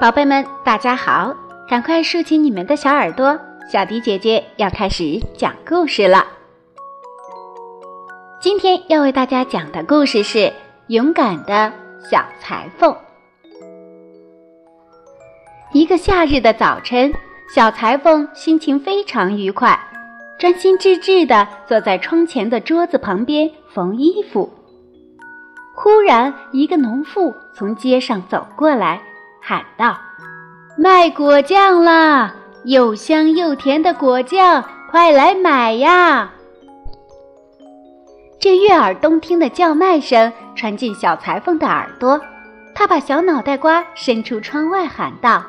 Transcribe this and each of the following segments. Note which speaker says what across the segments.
Speaker 1: 宝贝们，大家好！赶快竖起你们的小耳朵，小迪姐姐要开始讲故事了。今天要为大家讲的故事是《勇敢的小裁缝》。一个夏日的早晨，小裁缝心情非常愉快，专心致志地坐在窗前的桌子旁边缝衣服。忽然，一个农妇从街上走过来。喊道：“卖果酱啦！又香又甜的果酱，快来买呀！”这悦耳动听的叫卖声传进小裁缝的耳朵，他把小脑袋瓜伸出窗外，喊道：“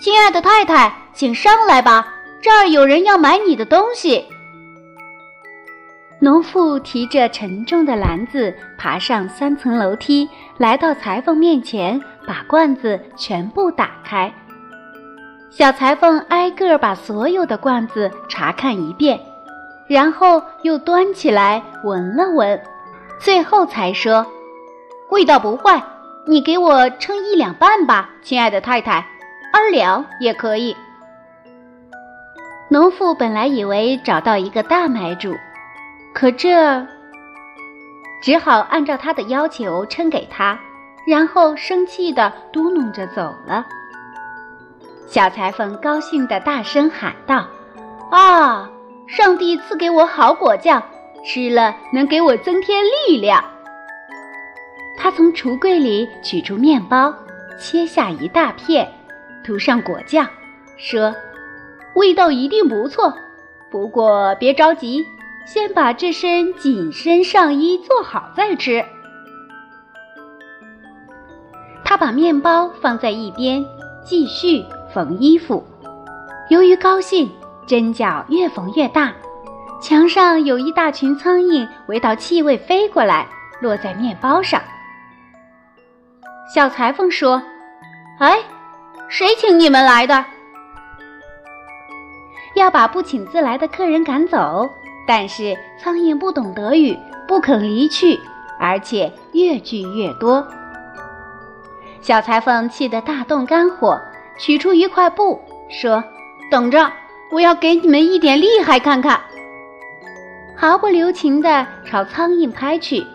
Speaker 1: 亲爱的太太，请上来吧，这儿有人要买你的东西。”农妇提着沉重的篮子，爬上三层楼梯，来到裁缝面前，把罐子全部打开。小裁缝挨个把所有的罐子查看一遍，然后又端起来闻了闻，最后才说：“味道不坏，你给我称一两半吧，亲爱的太太，二两也可以。”农妇本来以为找到一个大买主。可这只好按照他的要求称给他，然后生气地嘟哝着走了。小裁缝高兴地大声喊道：“啊，上帝赐给我好果酱，吃了能给我增添力量。”他从橱柜里取出面包，切下一大片，涂上果酱，说：“味道一定不错，不过别着急。”先把这身紧身上衣做好再吃。他把面包放在一边，继续缝衣服。由于高兴，针脚越缝越大。墙上有一大群苍蝇，闻到气味飞过来，落在面包上。小裁缝说：“哎，谁请你们来的？要把不请自来的客人赶走。”但是苍蝇不懂德语，不肯离去，而且越聚越多。小裁缝气得大动肝火，取出一块布，说：“等着，我要给你们一点厉害看看。”毫不留情地朝苍蝇拍去，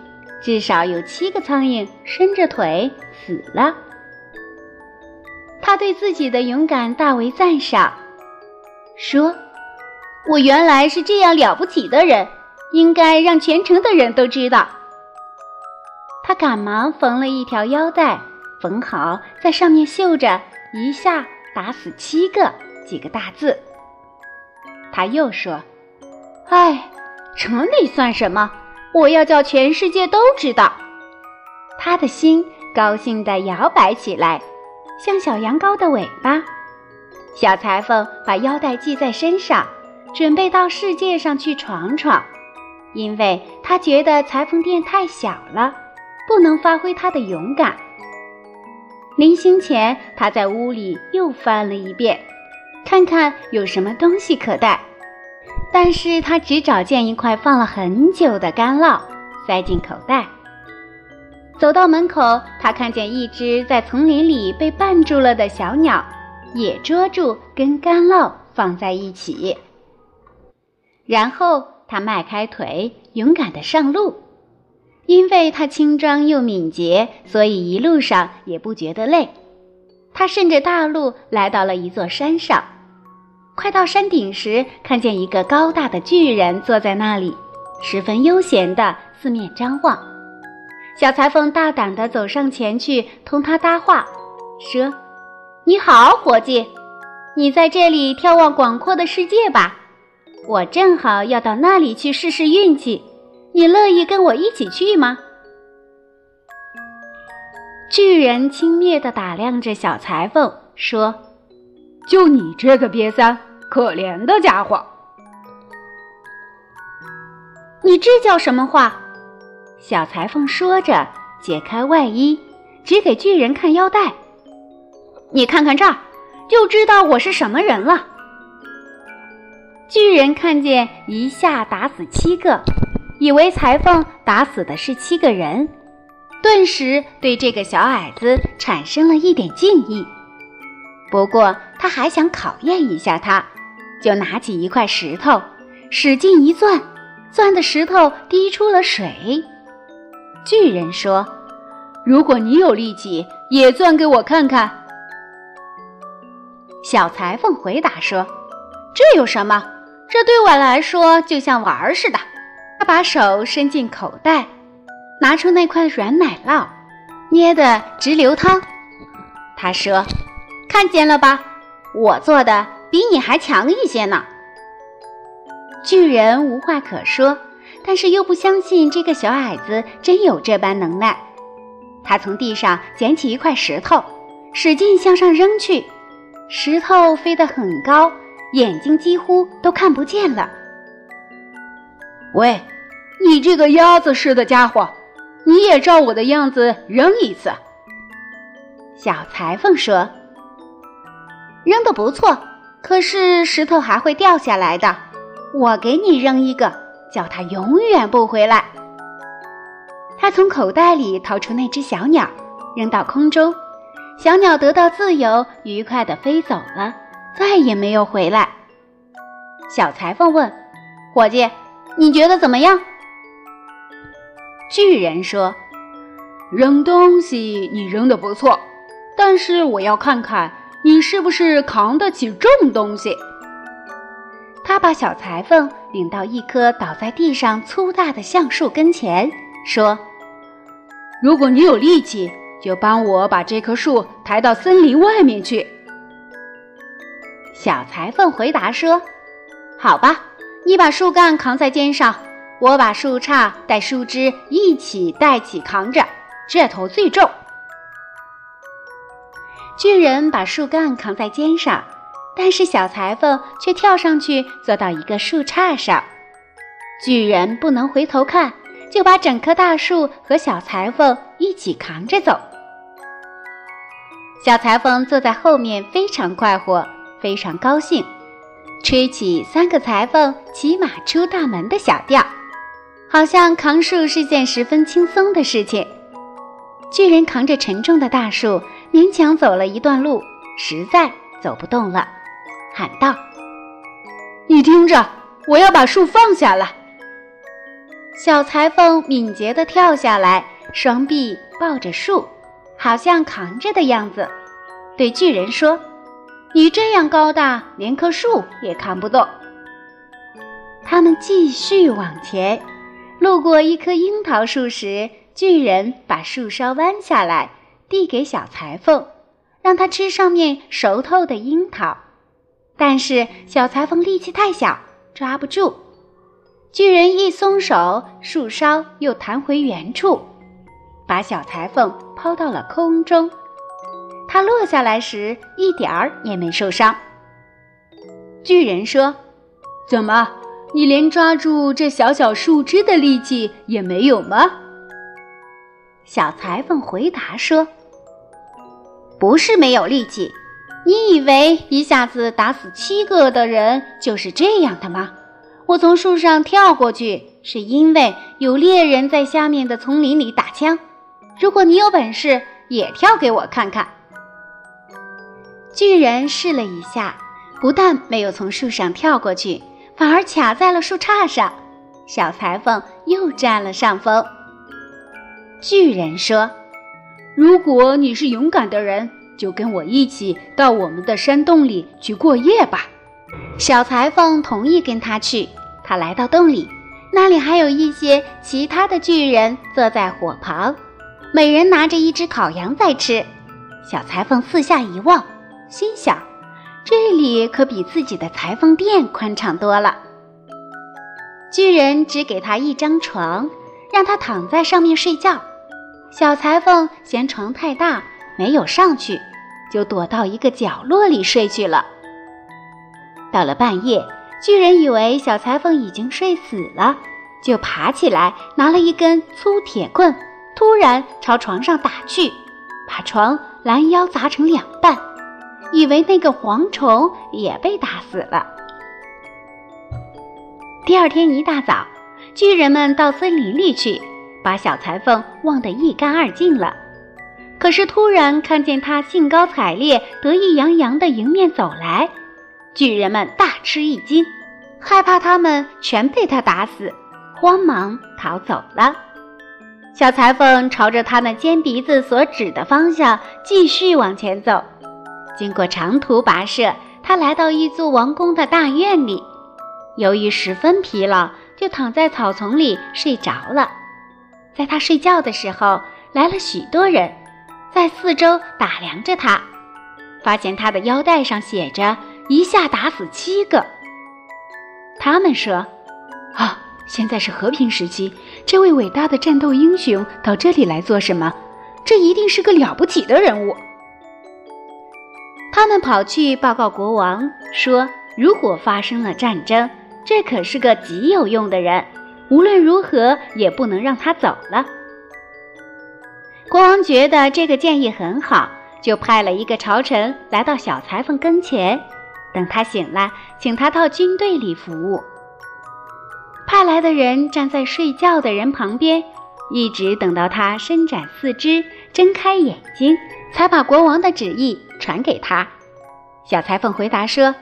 Speaker 1: 至少有七个苍蝇伸着腿死了。他对自己的勇敢大为赞赏，说。我原来是这样了不起的人，应该让全城的人都知道。他赶忙缝了一条腰带，缝好，在上面绣着“一下打死七个”几个大字。他又说：“哎，城里算什么？我要叫全世界都知道。”他的心高兴地摇摆起来，像小羊羔的尾巴。小裁缝把腰带系在身上。准备到世界上去闯闯，因为他觉得裁缝店太小了，不能发挥他的勇敢。临行前，他在屋里又翻了一遍，看看有什么东西可带，但是他只找见一块放了很久的干酪，塞进口袋。走到门口，他看见一只在丛林里被绊住了的小鸟，也捉住跟干酪放在一起。然后他迈开腿，勇敢地上路。因为他轻装又敏捷，所以一路上也不觉得累。他顺着大路来到了一座山上，快到山顶时，看见一个高大的巨人坐在那里，十分悠闲地四面张望。小裁缝大胆地走上前去，同他搭话，说：“你好，伙计，你在这里眺望广阔的世界吧？”我正好要到那里去试试运气，你乐意跟我一起去吗？巨人轻蔑地打量着小裁缝，说：“
Speaker 2: 就你这个瘪三，可怜的家伙！
Speaker 1: 你这叫什么话？”小裁缝说着，解开外衣，指给巨人看腰带：“你看看这儿，就知道我是什么人了。”巨人看见一下打死七个，以为裁缝打死的是七个人，顿时对这个小矮子产生了一点敬意。不过他还想考验一下他，就拿起一块石头，使劲一钻，钻的石头滴出了水。巨人说：“
Speaker 2: 如果你有力气，也钻给我看看。”
Speaker 1: 小裁缝回答说：“这有什么？”这对我来说就像玩儿似的。他把手伸进口袋，拿出那块软奶酪，捏得直流汤。他说：“看见了吧，我做的比你还强一些呢。”巨人无话可说，但是又不相信这个小矮子真有这般能耐。他从地上捡起一块石头，使劲向上扔去，石头飞得很高。眼睛几乎都看不见了。
Speaker 2: 喂，你这个鸭子似的家伙，你也照我的样子扔一次。
Speaker 1: 小裁缝说：“扔的不错，可是石头还会掉下来的。我给你扔一个，叫它永远不回来。”他从口袋里掏出那只小鸟，扔到空中，小鸟得到自由，愉快地飞走了。再也没有回来。小裁缝问：“伙计，你觉得怎么样？”
Speaker 2: 巨人说：“扔东西你扔的不错，但是我要看看你是不是扛得起重东西。”
Speaker 1: 他把小裁缝领到一棵倒在地上粗大的橡树跟前，说：“
Speaker 2: 如果你有力气，就帮我把这棵树抬到森林外面去。”
Speaker 1: 小裁缝回答说：“好吧，你把树干扛在肩上，我把树杈带树枝一起带起扛着，这头最重。”巨人把树干扛在肩上，但是小裁缝却跳上去坐到一个树杈上。巨人不能回头看，就把整棵大树和小裁缝一起扛着走。小裁缝坐在后面，非常快活。非常高兴，吹起三个裁缝骑马出大门的小调，好像扛树是件十分轻松的事情。巨人扛着沉重的大树，勉强走了一段路，实在走不动了，喊道：“
Speaker 2: 你听着，我要把树放下了。”
Speaker 1: 小裁缝敏捷地跳下来，双臂抱着树，好像扛着的样子，对巨人说。你这样高大，连棵树也扛不动。他们继续往前，路过一棵樱桃树时，巨人把树梢弯下来，递给小裁缝，让他吃上面熟透的樱桃。但是小裁缝力气太小，抓不住。巨人一松手，树梢又弹回原处，把小裁缝抛到了空中。他落下来时一点儿也没受伤。巨人说：“
Speaker 2: 怎么，你连抓住这小小树枝的力气也没有吗？”
Speaker 1: 小裁缝回答说：“不是没有力气，你以为一下子打死七个的人就是这样的吗？我从树上跳过去，是因为有猎人在下面的丛林里打枪。如果你有本事，也跳给我看看。”巨人试了一下，不但没有从树上跳过去，反而卡在了树杈上。小裁缝又占了上风。巨人说：“
Speaker 2: 如果你是勇敢的人，就跟我一起到我们的山洞里去过夜吧。”
Speaker 1: 小裁缝同意跟他去。他来到洞里，那里还有一些其他的巨人坐在火旁，每人拿着一只烤羊在吃。小裁缝四下一望。心想，这里可比自己的裁缝店宽敞多了。巨人只给他一张床，让他躺在上面睡觉。小裁缝嫌床太大，没有上去，就躲到一个角落里睡去了。到了半夜，巨人以为小裁缝已经睡死了，就爬起来，拿了一根粗铁棍，突然朝床上打去，把床拦腰砸成两半。以为那个蝗虫也被打死了。第二天一大早，巨人们到森林里去，把小裁缝忘得一干二净了。可是突然看见他兴高采烈、得意洋洋地迎面走来，巨人们大吃一惊，害怕他们全被他打死，慌忙逃走了。小裁缝朝着他那尖鼻子所指的方向继续往前走，经过长途跋涉，他来到一座王宫的大院里。由于十分疲劳，就躺在草丛里睡着了。在他睡觉的时候，来了许多人。在四周打量着他，发现他的腰带上写着“一下打死七个”。他们说：“
Speaker 2: 啊，现在是和平时期，这位伟大的战斗英雄到这里来做什么？这一定是个了不起的人物。”
Speaker 1: 他们跑去报告国王，说：“如果发生了战争，这可是个极有用的人，无论如何也不能让他走了。”国王觉得这个建议很好，就派了一个朝臣来到小裁缝跟前，等他醒来，请他到军队里服务。派来的人站在睡觉的人旁边，一直等到他伸展四肢、睁开眼睛，才把国王的旨意传给他。小裁缝回答说：“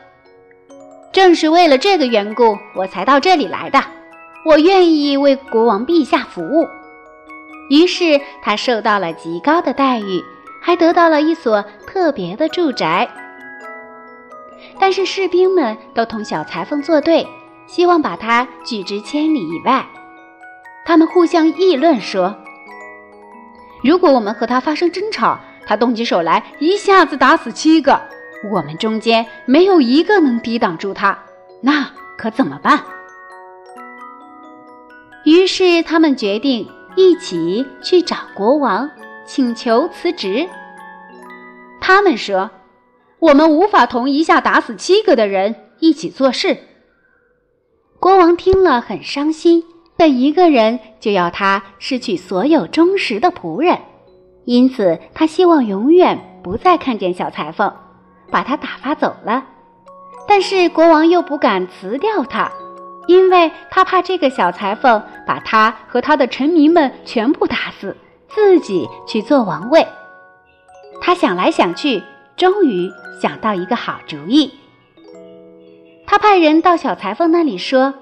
Speaker 1: 正是为了这个缘故，我才到这里来的。我愿意为国王陛下服务。”于是他受到了极高的待遇，还得到了一所特别的住宅。但是士兵们都同小裁缝作对，希望把他拒之千里以外。他们互相议论说：“如果我们和他发生争吵，他动起手来一下子打死七个，我们中间没有一个能抵挡住他，那可怎么办？”于是他们决定。一起去找国王，请求辞职。他们说：“我们无法同一下打死七个的人一起做事。”国王听了很伤心，但一个人就要他失去所有忠实的仆人，因此他希望永远不再看见小裁缝，把他打发走了。但是国王又不敢辞掉他。因为他怕这个小裁缝把他和他的臣民们全部打死，自己去做王位。他想来想去，终于想到一个好主意。他派人到小裁缝那里说：“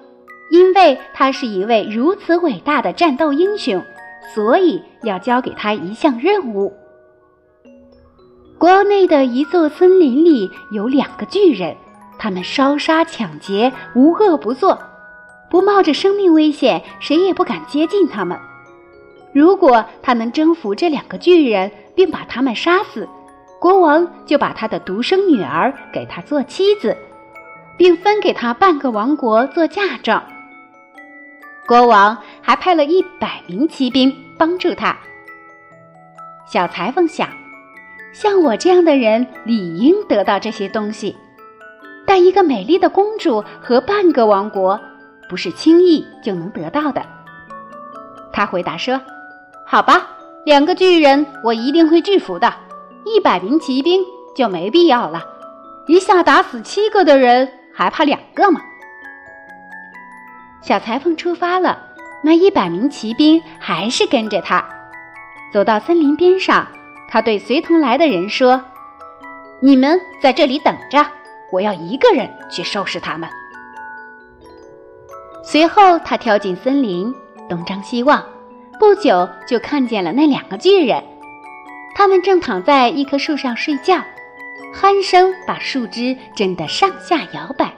Speaker 1: 因为他是一位如此伟大的战斗英雄，所以要交给他一项任务。”国内的一座森林里有两个巨人，他们烧杀抢劫，无恶不作。不冒着生命危险，谁也不敢接近他们。如果他能征服这两个巨人，并把他们杀死，国王就把他的独生女儿给他做妻子，并分给他半个王国做嫁妆。国王还派了一百名骑兵帮助他。小裁缝想，像我这样的人理应得到这些东西，但一个美丽的公主和半个王国。不是轻易就能得到的。他回答说：“好吧，两个巨人我一定会制服的，一百名骑兵就没必要了。一下打死七个的人，还怕两个吗？”小裁缝出发了，那一百名骑兵还是跟着他。走到森林边上，他对随同来的人说：“你们在这里等着，我要一个人去收拾他们。”随后，他跳进森林，东张西望，不久就看见了那两个巨人。他们正躺在一棵树上睡觉，鼾声把树枝震得上下摇摆。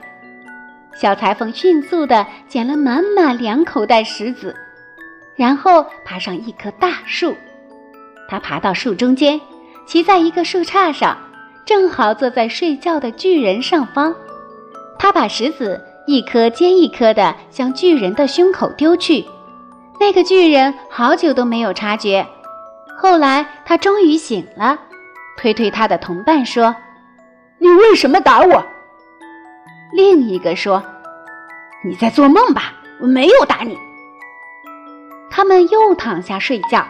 Speaker 1: 小裁缝迅速地捡了满满两口袋石子，然后爬上一棵大树。他爬到树中间，骑在一个树杈上，正好坐在睡觉的巨人上方。他把石子。一颗接一颗地向巨人的胸口丢去，那个巨人好久都没有察觉。后来他终于醒了，推推他的同伴说：“
Speaker 2: 你为什么打我？”
Speaker 1: 另一个说：“
Speaker 2: 你在做梦吧，我没有打你。”
Speaker 1: 他们又躺下睡觉。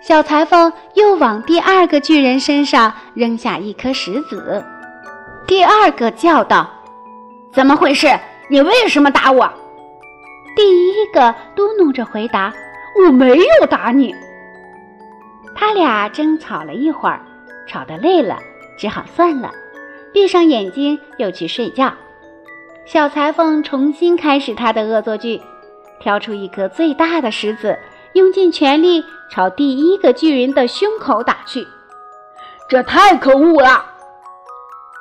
Speaker 1: 小裁缝又往第二个巨人身上扔下一颗石子，第二个叫道。
Speaker 2: 怎么回事？你为什么打我？
Speaker 1: 第一个嘟哝着回答：“
Speaker 2: 我没有打你。”
Speaker 1: 他俩争吵了一会儿，吵得累了，只好算了，闭上眼睛又去睡觉。小裁缝重新开始他的恶作剧，挑出一颗最大的石子，用尽全力朝第一个巨人的胸口打去。
Speaker 2: 这太可恶了！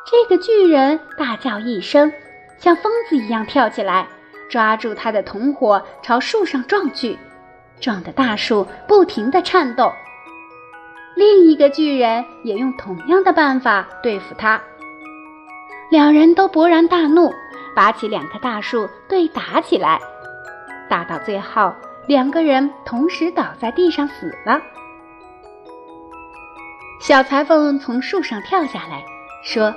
Speaker 1: 这个巨人大叫一声，像疯子一样跳起来，抓住他的同伙朝树上撞去，撞得大树不停地颤抖。另一个巨人也用同样的办法对付他，两人都勃然大怒。拔起两棵大树对打起来，打到最后，两个人同时倒在地上死了。小裁缝从树上跳下来，说：“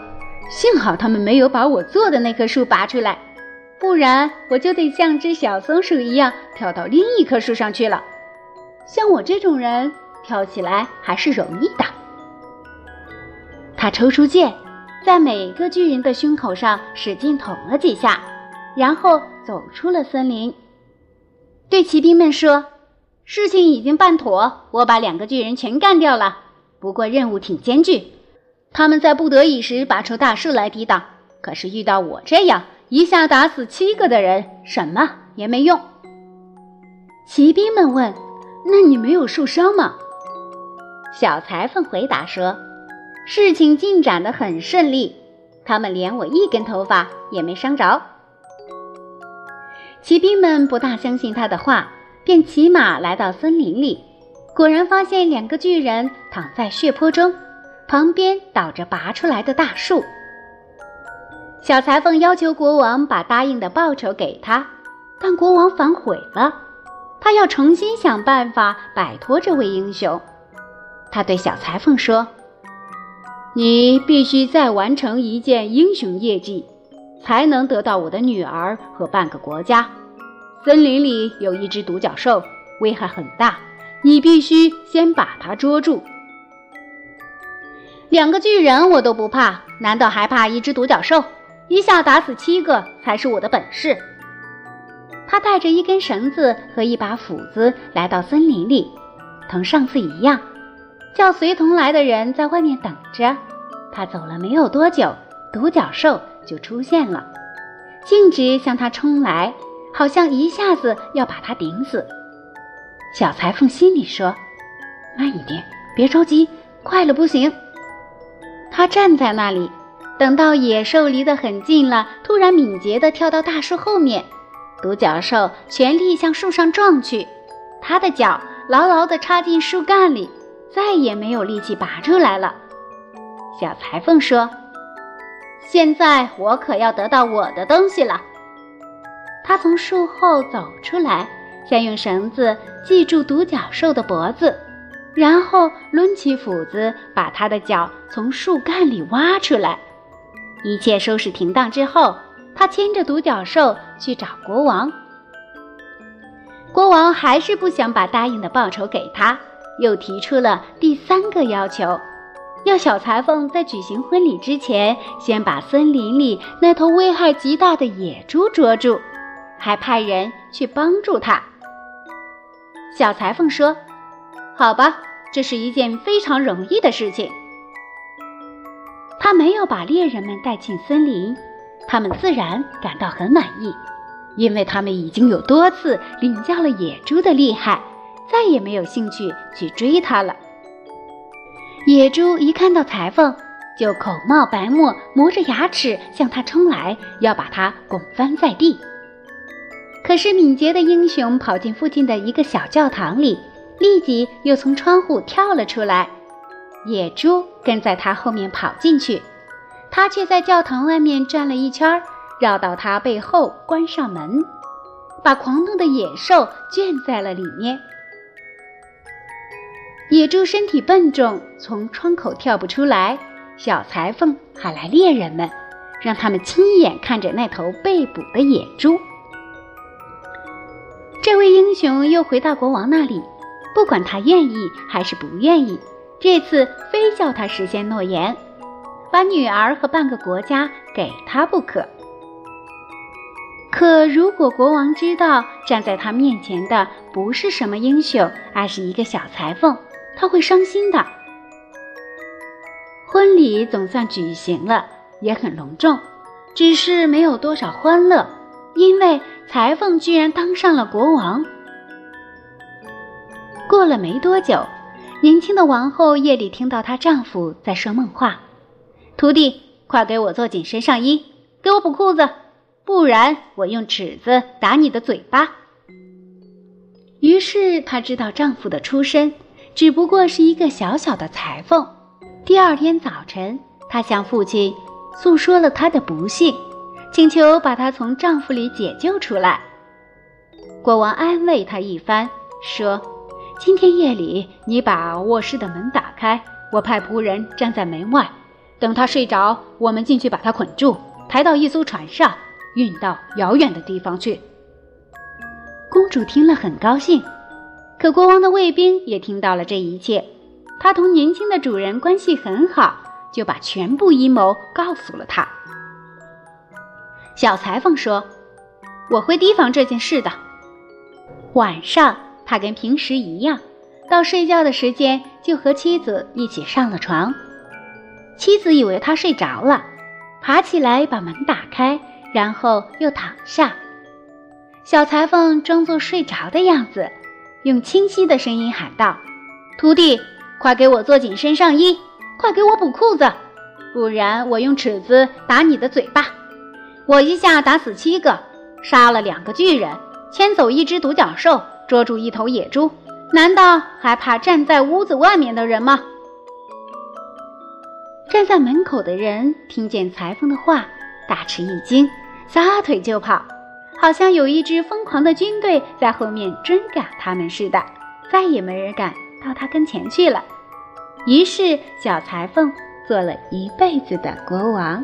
Speaker 1: 幸好他们没有把我做的那棵树拔出来，不然我就得像只小松鼠一样跳到另一棵树上去了。像我这种人，跳起来还是容易的。”他抽出剑。在每个巨人的胸口上使劲捅了几下，然后走出了森林，对骑兵们说：“事情已经办妥，我把两个巨人全干掉了。不过任务挺艰巨，他们在不得已时拔出大树来抵挡，可是遇到我这样一下打死七个的人，什么也没用。”骑兵们问：“那你没有受伤吗？”小裁缝回答说。事情进展得很顺利，他们连我一根头发也没伤着。骑兵们不大相信他的话，便骑马来到森林里，果然发现两个巨人躺在血泊中，旁边倒着拔出来的大树。小裁缝要求国王把答应的报酬给他，但国王反悔了，他要重新想办法摆脱这位英雄。他对小裁缝说。你必须再完成一件英雄业绩，才能得到我的女儿和半个国家。森林里有一只独角兽，危害很大，你必须先把它捉住。两个巨人我都不怕，难道还怕一只独角兽？一下打死七个才是我的本事。他带着一根绳子和一把斧子来到森林里，同上次一样。叫随同来的人在外面等着。他走了没有多久，独角兽就出现了，径直向他冲来，好像一下子要把他顶死。小裁缝心里说：“慢一点，别着急，快了不行。”他站在那里，等到野兽离得很近了，突然敏捷地跳到大树后面，独角兽全力向树上撞去，他的脚牢牢地插进树干里。再也没有力气拔出来了。小裁缝说：“现在我可要得到我的东西了。”他从树后走出来，先用绳子系住独角兽的脖子，然后抡起斧子把他的脚从树干里挖出来。一切收拾停当之后，他牵着独角兽去找国王。国王还是不想把答应的报酬给他。又提出了第三个要求，要小裁缝在举行婚礼之前，先把森林里那头危害极大的野猪捉住，还派人去帮助他。小裁缝说：“好吧，这是一件非常容易的事情。”他没有把猎人们带进森林，他们自然感到很满意，因为他们已经有多次领教了野猪的厉害。再也没有兴趣去追它了。野猪一看到裁缝，就口冒白沫，磨着牙齿向他冲来，要把他拱翻在地。可是敏捷的英雄跑进附近的一个小教堂里，立即又从窗户跳了出来。野猪跟在他后面跑进去，他却在教堂外面转了一圈，绕到他背后关上门，把狂怒的野兽圈在了里面。野猪身体笨重，从窗口跳不出来。小裁缝喊来猎人们，让他们亲眼看着那头被捕的野猪。这位英雄又回到国王那里，不管他愿意还是不愿意，这次非叫他实现诺言，把女儿和半个国家给他不可。可如果国王知道站在他面前的不是什么英雄，而是一个小裁缝，他会伤心的。婚礼总算举行了，也很隆重，只是没有多少欢乐，因为裁缝居然当上了国王。过了没多久，年轻的王后夜里听到她丈夫在说梦话：“徒弟，快给我做紧身上衣，给我补裤子。”不然，我用尺子打你的嘴巴。于是她知道丈夫的出身只不过是一个小小的裁缝。第二天早晨，她向父亲诉说了她的不幸，请求把她从丈夫里解救出来。国王安慰她一番，说：“今天夜里你把卧室的门打开，我派仆人站在门外，等他睡着，我们进去把他捆住，抬到一艘船上。”运到遥远的地方去。公主听了很高兴，可国王的卫兵也听到了这一切。他同年轻的主人关系很好，就把全部阴谋告诉了他。小裁缝说：“我会提防这件事的。”晚上，他跟平时一样，到睡觉的时间就和妻子一起上了床。妻子以为他睡着了，爬起来把门打开。然后又躺下，小裁缝装作睡着的样子，用清晰的声音喊道：“徒弟，快给我做紧身上衣，快给我补裤子，不然我用尺子打你的嘴巴。我一下打死七个，杀了两个巨人，牵走一只独角兽，捉住一头野猪，难道还怕站在屋子外面的人吗？”站在门口的人听见裁缝的话，大吃一惊。撒腿就跑，好像有一支疯狂的军队在后面追赶他们似的，再也没人敢到他跟前去了。于是，小裁缝做了一辈子的国王。